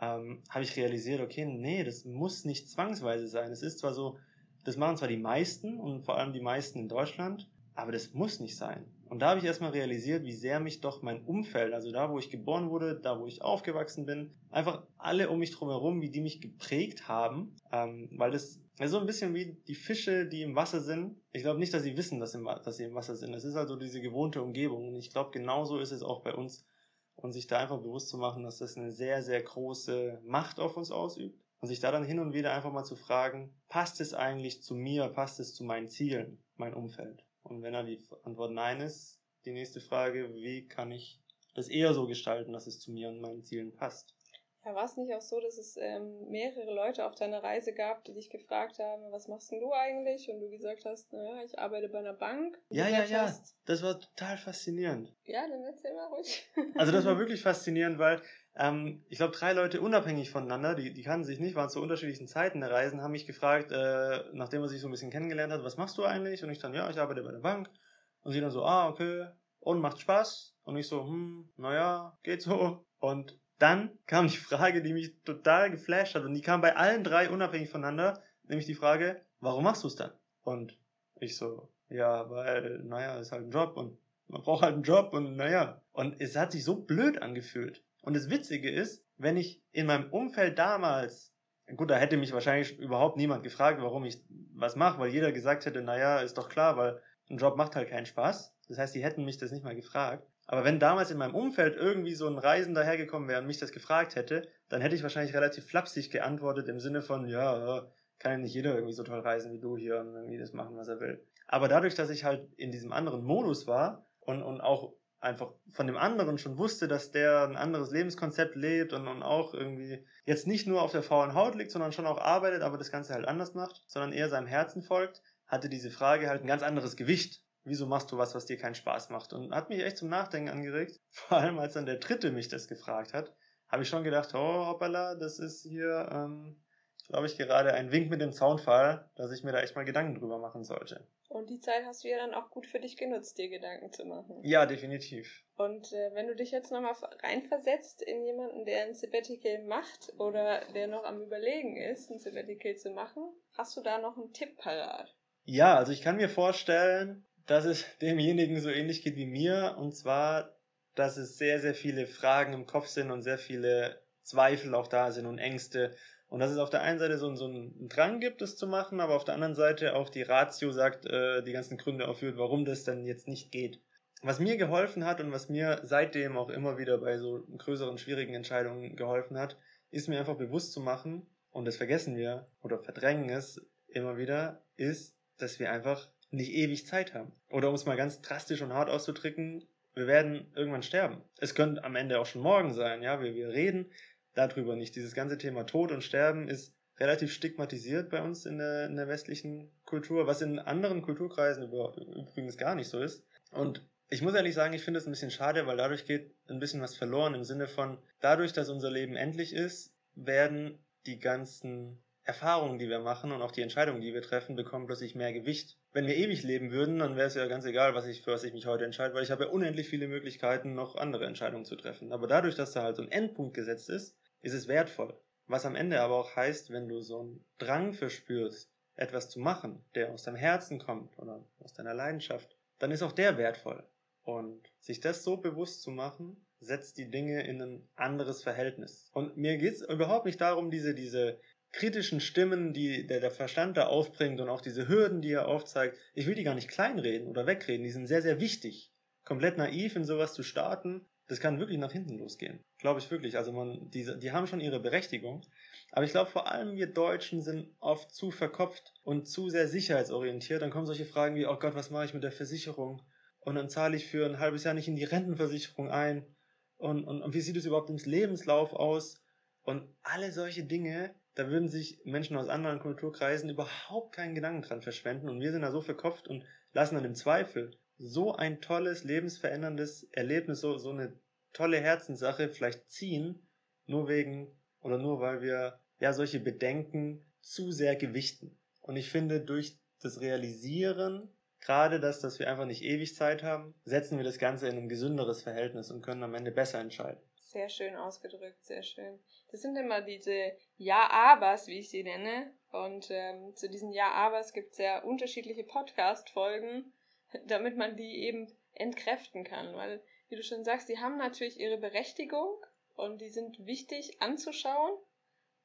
ähm, habe ich realisiert, okay, nee, das muss nicht zwangsweise sein. Es ist zwar so, das machen zwar die meisten und vor allem die meisten in Deutschland, aber das muss nicht sein. Und da habe ich erstmal realisiert, wie sehr mich doch mein Umfeld, also da, wo ich geboren wurde, da, wo ich aufgewachsen bin, einfach alle um mich drum herum, wie die mich geprägt haben, ähm, weil das so ein bisschen wie die Fische, die im Wasser sind. Ich glaube nicht, dass sie wissen, dass, sie im Wasser sind. Es ist also diese gewohnte Umgebung. Und ich glaube, genauso ist es auch bei uns. Und sich da einfach bewusst zu machen, dass das eine sehr, sehr große Macht auf uns ausübt. Und sich da dann hin und wieder einfach mal zu fragen, passt es eigentlich zu mir, passt es zu meinen Zielen, mein Umfeld? Und wenn da die Antwort Nein ist, die nächste Frage, wie kann ich das eher so gestalten, dass es zu mir und meinen Zielen passt? Ja, war es nicht auch so, dass es ähm, mehrere Leute auf deiner Reise gab, die dich gefragt haben, was machst denn du eigentlich? Und du gesagt hast, naja, ich arbeite bei einer Bank. Ja, ja, ja. Hast, das war total faszinierend. Ja, dann erzähl mal ruhig. also das war wirklich faszinierend, weil ähm, ich glaube, drei Leute unabhängig voneinander, die, die kannten sich nicht, waren zu unterschiedlichen Zeiten der Reisen, haben mich gefragt, äh, nachdem man sich so ein bisschen kennengelernt hat, was machst du eigentlich? Und ich dann, ja, ich arbeite bei der Bank. Und sie dann so, ah, okay. Und macht Spaß? Und ich so, hm, naja, geht so. Und dann kam die Frage, die mich total geflasht hat und die kam bei allen drei unabhängig voneinander, nämlich die Frage, warum machst du es dann? Und ich so, ja, weil, naja, ist halt ein Job und man braucht halt einen Job und naja. Und es hat sich so blöd angefühlt. Und das Witzige ist, wenn ich in meinem Umfeld damals, gut, da hätte mich wahrscheinlich überhaupt niemand gefragt, warum ich was mache, weil jeder gesagt hätte, naja, ist doch klar, weil ein Job macht halt keinen Spaß. Das heißt, die hätten mich das nicht mal gefragt. Aber wenn damals in meinem Umfeld irgendwie so ein Reisender hergekommen wäre und mich das gefragt hätte, dann hätte ich wahrscheinlich relativ flapsig geantwortet im Sinne von, ja, kann ja nicht jeder irgendwie so toll reisen wie du hier und irgendwie das machen, was er will. Aber dadurch, dass ich halt in diesem anderen Modus war und, und auch einfach von dem anderen schon wusste, dass der ein anderes Lebenskonzept lebt und, und auch irgendwie jetzt nicht nur auf der faulen Haut liegt, sondern schon auch arbeitet, aber das Ganze halt anders macht, sondern eher seinem Herzen folgt, hatte diese Frage halt ein ganz anderes Gewicht wieso machst du was, was dir keinen Spaß macht? Und hat mich echt zum Nachdenken angeregt. Vor allem, als dann der Dritte mich das gefragt hat, habe ich schon gedacht, oh, hoppala, das ist hier, ähm, glaube ich, gerade ein Wink mit dem Zaunfall, dass ich mir da echt mal Gedanken drüber machen sollte. Und die Zeit hast du ja dann auch gut für dich genutzt, dir Gedanken zu machen. Ja, definitiv. Und äh, wenn du dich jetzt nochmal reinversetzt in jemanden, der ein Sabbatical macht oder der noch am Überlegen ist, ein Sabbatical zu machen, hast du da noch einen Tipp parat? Ja, also ich kann mir vorstellen, dass es demjenigen so ähnlich geht wie mir. Und zwar, dass es sehr, sehr viele Fragen im Kopf sind und sehr viele Zweifel auch da sind und Ängste. Und dass es auf der einen Seite so, so einen Drang gibt, das zu machen, aber auf der anderen Seite auch die Ratio sagt, äh, die ganzen Gründe aufführt, warum das denn jetzt nicht geht. Was mir geholfen hat und was mir seitdem auch immer wieder bei so größeren, schwierigen Entscheidungen geholfen hat, ist mir einfach bewusst zu machen, und das vergessen wir oder verdrängen es immer wieder, ist, dass wir einfach nicht ewig Zeit haben. Oder um es mal ganz drastisch und hart auszudrücken, wir werden irgendwann sterben. Es könnte am Ende auch schon morgen sein, ja, wir, wir reden darüber nicht. Dieses ganze Thema Tod und Sterben ist relativ stigmatisiert bei uns in der, in der westlichen Kultur, was in anderen Kulturkreisen über, übrigens gar nicht so ist. Und ich muss ehrlich sagen, ich finde es ein bisschen schade, weil dadurch geht ein bisschen was verloren im Sinne von, dadurch, dass unser Leben endlich ist, werden die ganzen Erfahrungen, die wir machen und auch die Entscheidungen, die wir treffen, bekommen plötzlich mehr Gewicht. Wenn wir ewig leben würden, dann wäre es ja ganz egal, was ich, für was ich mich heute entscheide, weil ich habe ja unendlich viele Möglichkeiten, noch andere Entscheidungen zu treffen. Aber dadurch, dass da halt so ein Endpunkt gesetzt ist, ist es wertvoll. Was am Ende aber auch heißt, wenn du so einen Drang verspürst, etwas zu machen, der aus deinem Herzen kommt oder aus deiner Leidenschaft, dann ist auch der wertvoll. Und sich das so bewusst zu machen, setzt die Dinge in ein anderes Verhältnis. Und mir geht es überhaupt nicht darum, diese, diese kritischen Stimmen, die der, der Verstand da aufbringt und auch diese Hürden, die er aufzeigt, ich will die gar nicht kleinreden oder wegreden, die sind sehr, sehr wichtig. Komplett naiv in sowas zu starten, das kann wirklich nach hinten losgehen. Glaube ich wirklich. Also man, die, die haben schon ihre Berechtigung. Aber ich glaube, vor allem wir Deutschen sind oft zu verkopft und zu sehr sicherheitsorientiert. Dann kommen solche Fragen wie, oh Gott, was mache ich mit der Versicherung? Und dann zahle ich für ein halbes Jahr nicht in die Rentenversicherung ein. Und, und, und wie sieht es überhaupt im Lebenslauf aus? Und alle solche Dinge, da würden sich Menschen aus anderen Kulturkreisen überhaupt keinen Gedanken dran verschwenden. Und wir sind da so verkopft und lassen dann im Zweifel so ein tolles, lebensveränderndes Erlebnis, so, so eine tolle Herzenssache vielleicht ziehen, nur wegen oder nur weil wir ja solche Bedenken zu sehr gewichten. Und ich finde, durch das Realisieren, gerade das, dass wir einfach nicht ewig Zeit haben, setzen wir das Ganze in ein gesünderes Verhältnis und können am Ende besser entscheiden. Sehr schön ausgedrückt, sehr schön. Das sind immer diese Ja-Abers, wie ich sie nenne. Und ähm, zu diesen Ja-Abers gibt es ja unterschiedliche Podcast-Folgen, damit man die eben entkräften kann. Weil, wie du schon sagst, die haben natürlich ihre Berechtigung und die sind wichtig anzuschauen,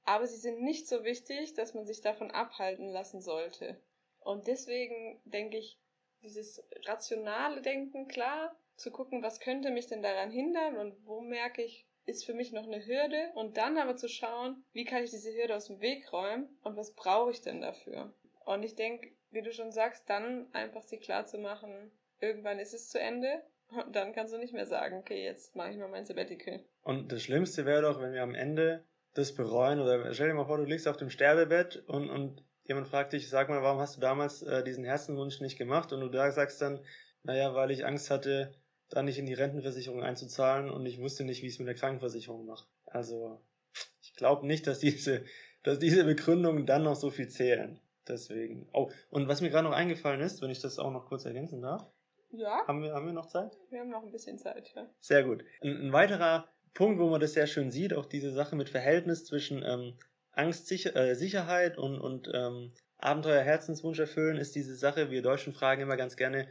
aber sie sind nicht so wichtig, dass man sich davon abhalten lassen sollte. Und deswegen denke ich, dieses rationale Denken, klar, zu gucken, was könnte mich denn daran hindern und wo merke ich, ist für mich noch eine Hürde und dann aber zu schauen, wie kann ich diese Hürde aus dem Weg räumen und was brauche ich denn dafür. Und ich denke, wie du schon sagst, dann einfach sie klar zu machen, irgendwann ist es zu Ende und dann kannst du nicht mehr sagen, okay, jetzt mache ich mal mein Sabbatical. Und das Schlimmste wäre doch, wenn wir am Ende das bereuen oder stell dir mal vor, du liegst auf dem Sterbebett und, und jemand fragt dich, sag mal, warum hast du damals äh, diesen Herzenswunsch nicht gemacht? Und du da sagst dann, naja, weil ich Angst hatte, da nicht in die Rentenversicherung einzuzahlen und ich wusste nicht, wie ich es mit der Krankenversicherung mache. Also ich glaube nicht, dass diese, dass diese Begründungen dann noch so viel zählen. Deswegen. Oh, und was mir gerade noch eingefallen ist, wenn ich das auch noch kurz ergänzen darf. Ja. Haben wir, haben wir noch Zeit? Wir haben noch ein bisschen Zeit, ja. Sehr gut. Ein, ein weiterer Punkt, wo man das sehr schön sieht, auch diese Sache mit Verhältnis zwischen ähm, Angst, Sicher äh, Sicherheit und, und ähm, Abenteuer, Herzenswunsch erfüllen, ist diese Sache, wir Deutschen fragen immer ganz gerne,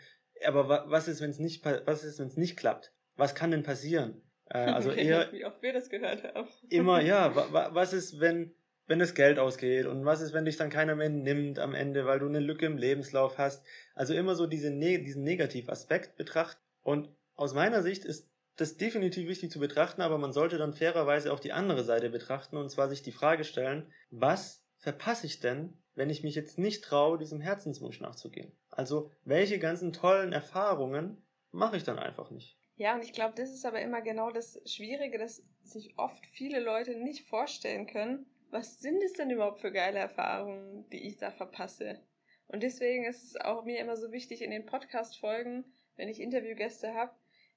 aber was ist, wenn es nicht, was ist, wenn es nicht klappt? Was kann denn passieren? Äh, also eher. Wie oft wir das gehört haben. immer, ja. was ist, wenn, wenn das Geld ausgeht? Und was ist, wenn dich dann keiner mehr nimmt am Ende, weil du eine Lücke im Lebenslauf hast? Also immer so diese, diesen Negativaspekt betrachten. Und aus meiner Sicht ist das definitiv wichtig zu betrachten, aber man sollte dann fairerweise auch die andere Seite betrachten und zwar sich die Frage stellen, was verpasse ich denn, wenn ich mich jetzt nicht traue, diesem Herzenswunsch nachzugehen? Also, welche ganzen tollen Erfahrungen mache ich dann einfach nicht? Ja, und ich glaube, das ist aber immer genau das Schwierige, dass sich oft viele Leute nicht vorstellen können, was sind es denn überhaupt für geile Erfahrungen, die ich da verpasse? Und deswegen ist es auch mir immer so wichtig, in den Podcast-Folgen, wenn ich Interviewgäste habe,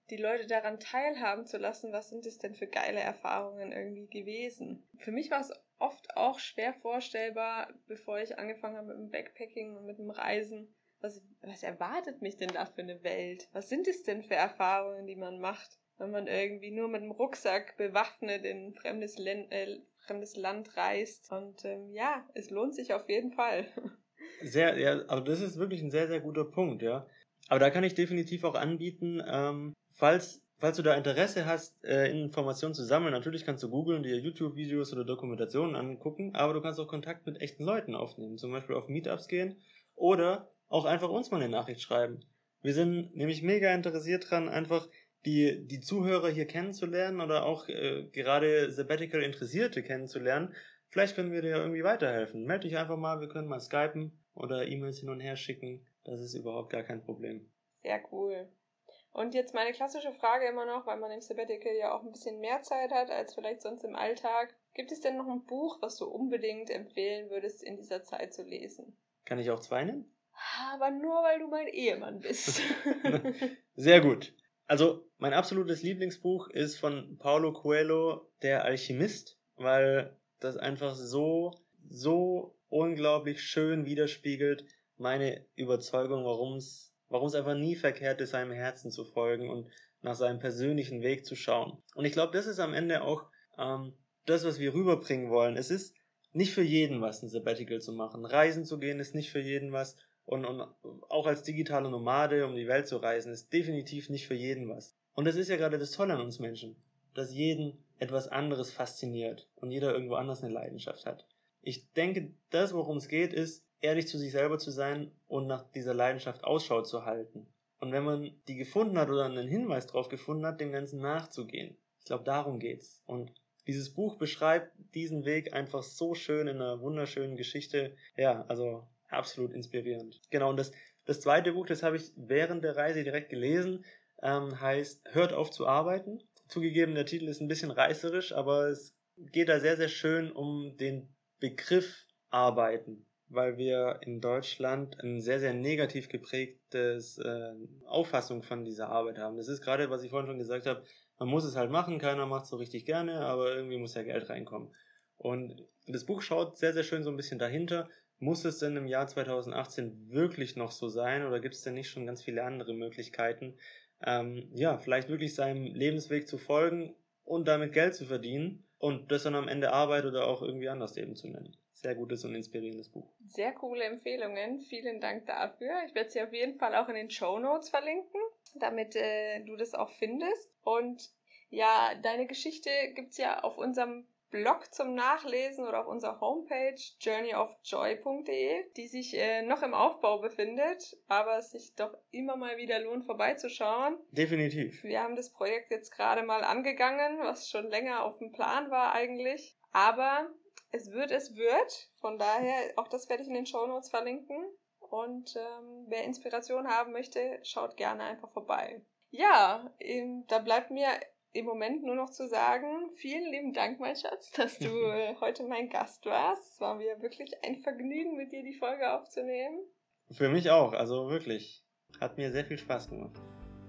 die Leute daran teilhaben zu lassen, was sind es denn für geile Erfahrungen irgendwie gewesen. Für mich war es oft auch schwer vorstellbar, bevor ich angefangen habe mit dem Backpacking und mit dem Reisen. Was, was erwartet mich denn da für eine Welt? Was sind es denn für Erfahrungen, die man macht, wenn man irgendwie nur mit dem Rucksack bewaffnet in ein fremdes, Len äh, fremdes Land reist? Und ähm, ja, es lohnt sich auf jeden Fall. Sehr, ja, also das ist wirklich ein sehr, sehr guter Punkt, ja. Aber da kann ich definitiv auch anbieten, ähm, falls, falls du da Interesse hast, äh, Informationen zu sammeln, natürlich kannst du googeln, dir YouTube-Videos oder Dokumentationen angucken, aber du kannst auch Kontakt mit echten Leuten aufnehmen, zum Beispiel auf Meetups gehen oder auch einfach uns mal eine Nachricht schreiben. Wir sind nämlich mega interessiert dran, einfach die, die Zuhörer hier kennenzulernen oder auch äh, gerade Sabbatical Interessierte kennenzulernen. Vielleicht können wir dir irgendwie weiterhelfen. Melde dich einfach mal, wir können mal skypen oder E-Mails hin und her schicken. Das ist überhaupt gar kein Problem. Sehr cool. Und jetzt meine klassische Frage immer noch, weil man im Sabbatical ja auch ein bisschen mehr Zeit hat als vielleicht sonst im Alltag. Gibt es denn noch ein Buch, was du unbedingt empfehlen würdest, in dieser Zeit zu lesen? Kann ich auch zwei nennen? Aber nur weil du mein Ehemann bist. Sehr gut. Also, mein absolutes Lieblingsbuch ist von Paulo Coelho, Der Alchemist, weil das einfach so, so unglaublich schön widerspiegelt meine Überzeugung, warum es warum es einfach nie verkehrt ist, seinem Herzen zu folgen und nach seinem persönlichen Weg zu schauen. Und ich glaube, das ist am Ende auch ähm, das, was wir rüberbringen wollen. Es ist nicht für jeden was, ein Sabbatical zu machen. Reisen zu gehen ist nicht für jeden was. Und, und auch als digitale Nomade um die Welt zu reisen, ist definitiv nicht für jeden was. Und das ist ja gerade das Tolle an uns Menschen, dass jeden etwas anderes fasziniert und jeder irgendwo anders eine Leidenschaft hat. Ich denke, das, worum es geht, ist, ehrlich zu sich selber zu sein und nach dieser Leidenschaft Ausschau zu halten. Und wenn man die gefunden hat oder einen Hinweis darauf gefunden hat, dem Ganzen nachzugehen. Ich glaube, darum geht's. Und dieses Buch beschreibt diesen Weg einfach so schön in einer wunderschönen Geschichte. Ja, also absolut inspirierend. Genau, und das, das zweite Buch, das habe ich während der Reise direkt gelesen, ähm, heißt Hört auf zu arbeiten. Zugegeben, der Titel ist ein bisschen reißerisch, aber es geht da sehr, sehr schön um den Begriff Arbeiten weil wir in Deutschland ein sehr, sehr negativ geprägtes äh, Auffassung von dieser Arbeit haben. Das ist gerade, was ich vorhin schon gesagt habe, man muss es halt machen, keiner macht es so richtig gerne, aber irgendwie muss ja Geld reinkommen. Und das Buch schaut sehr, sehr schön so ein bisschen dahinter. Muss es denn im Jahr 2018 wirklich noch so sein oder gibt es denn nicht schon ganz viele andere Möglichkeiten, ähm, ja, vielleicht wirklich seinem Lebensweg zu folgen und damit Geld zu verdienen und das dann am Ende Arbeit oder auch irgendwie anders eben zu nennen sehr gutes und inspirierendes Buch. Sehr coole Empfehlungen. Vielen Dank dafür. Ich werde sie auf jeden Fall auch in den Show Notes verlinken, damit äh, du das auch findest. Und ja, deine Geschichte gibt es ja auf unserem Blog zum Nachlesen oder auf unserer Homepage journeyofjoy.de, die sich äh, noch im Aufbau befindet, aber es sich doch immer mal wieder lohnt vorbeizuschauen. Definitiv. Wir haben das Projekt jetzt gerade mal angegangen, was schon länger auf dem Plan war eigentlich. Aber es wird, es wird. Von daher, auch das werde ich in den Show Notes verlinken. Und ähm, wer Inspiration haben möchte, schaut gerne einfach vorbei. Ja, ähm, da bleibt mir im Moment nur noch zu sagen, vielen lieben Dank, mein Schatz, dass du äh, heute mein Gast warst. Es war mir wirklich ein Vergnügen, mit dir die Folge aufzunehmen. Für mich auch, also wirklich. Hat mir sehr viel Spaß gemacht.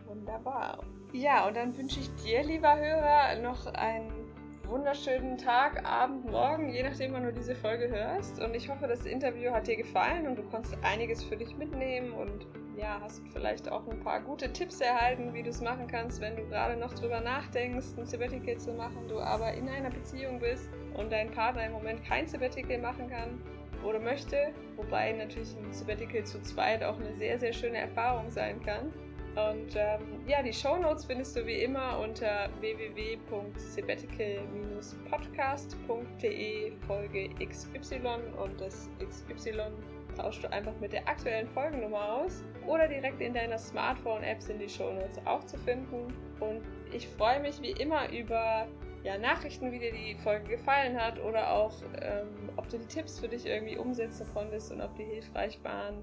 Wunderbar. Ja, und dann wünsche ich dir, lieber Hörer, noch einen wunderschönen Tag, Abend, Morgen, je nachdem, wann du diese Folge hörst. Und ich hoffe, das Interview hat dir gefallen und du konntest einiges für dich mitnehmen und ja, hast vielleicht auch ein paar gute Tipps erhalten, wie du es machen kannst, wenn du gerade noch drüber nachdenkst, ein Sabbatical zu machen, du aber in einer Beziehung bist und dein Partner im Moment kein Sabbatical machen kann oder möchte, wobei natürlich ein Sabbatical zu zweit auch eine sehr, sehr schöne Erfahrung sein kann. Und ähm, ja, die Show Notes findest du wie immer unter www.sabbatical-podcast.de Folge XY und das XY tauschst du einfach mit der aktuellen Folgennummer aus oder direkt in deiner Smartphone-App sind die Show Notes auch zu finden. Und ich freue mich wie immer über ja, Nachrichten, wie dir die Folge gefallen hat oder auch, ähm, ob du die Tipps für dich irgendwie umsetzen konntest und ob die hilfreich waren.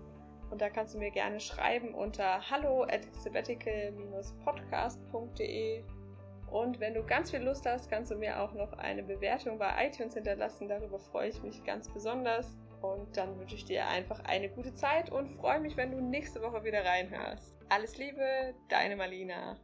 Und da kannst du mir gerne schreiben unter hallo at sabbatical-podcast.de. Und wenn du ganz viel Lust hast, kannst du mir auch noch eine Bewertung bei iTunes hinterlassen. Darüber freue ich mich ganz besonders. Und dann wünsche ich dir einfach eine gute Zeit und freue mich, wenn du nächste Woche wieder reinhörst. Alles Liebe, deine Malina.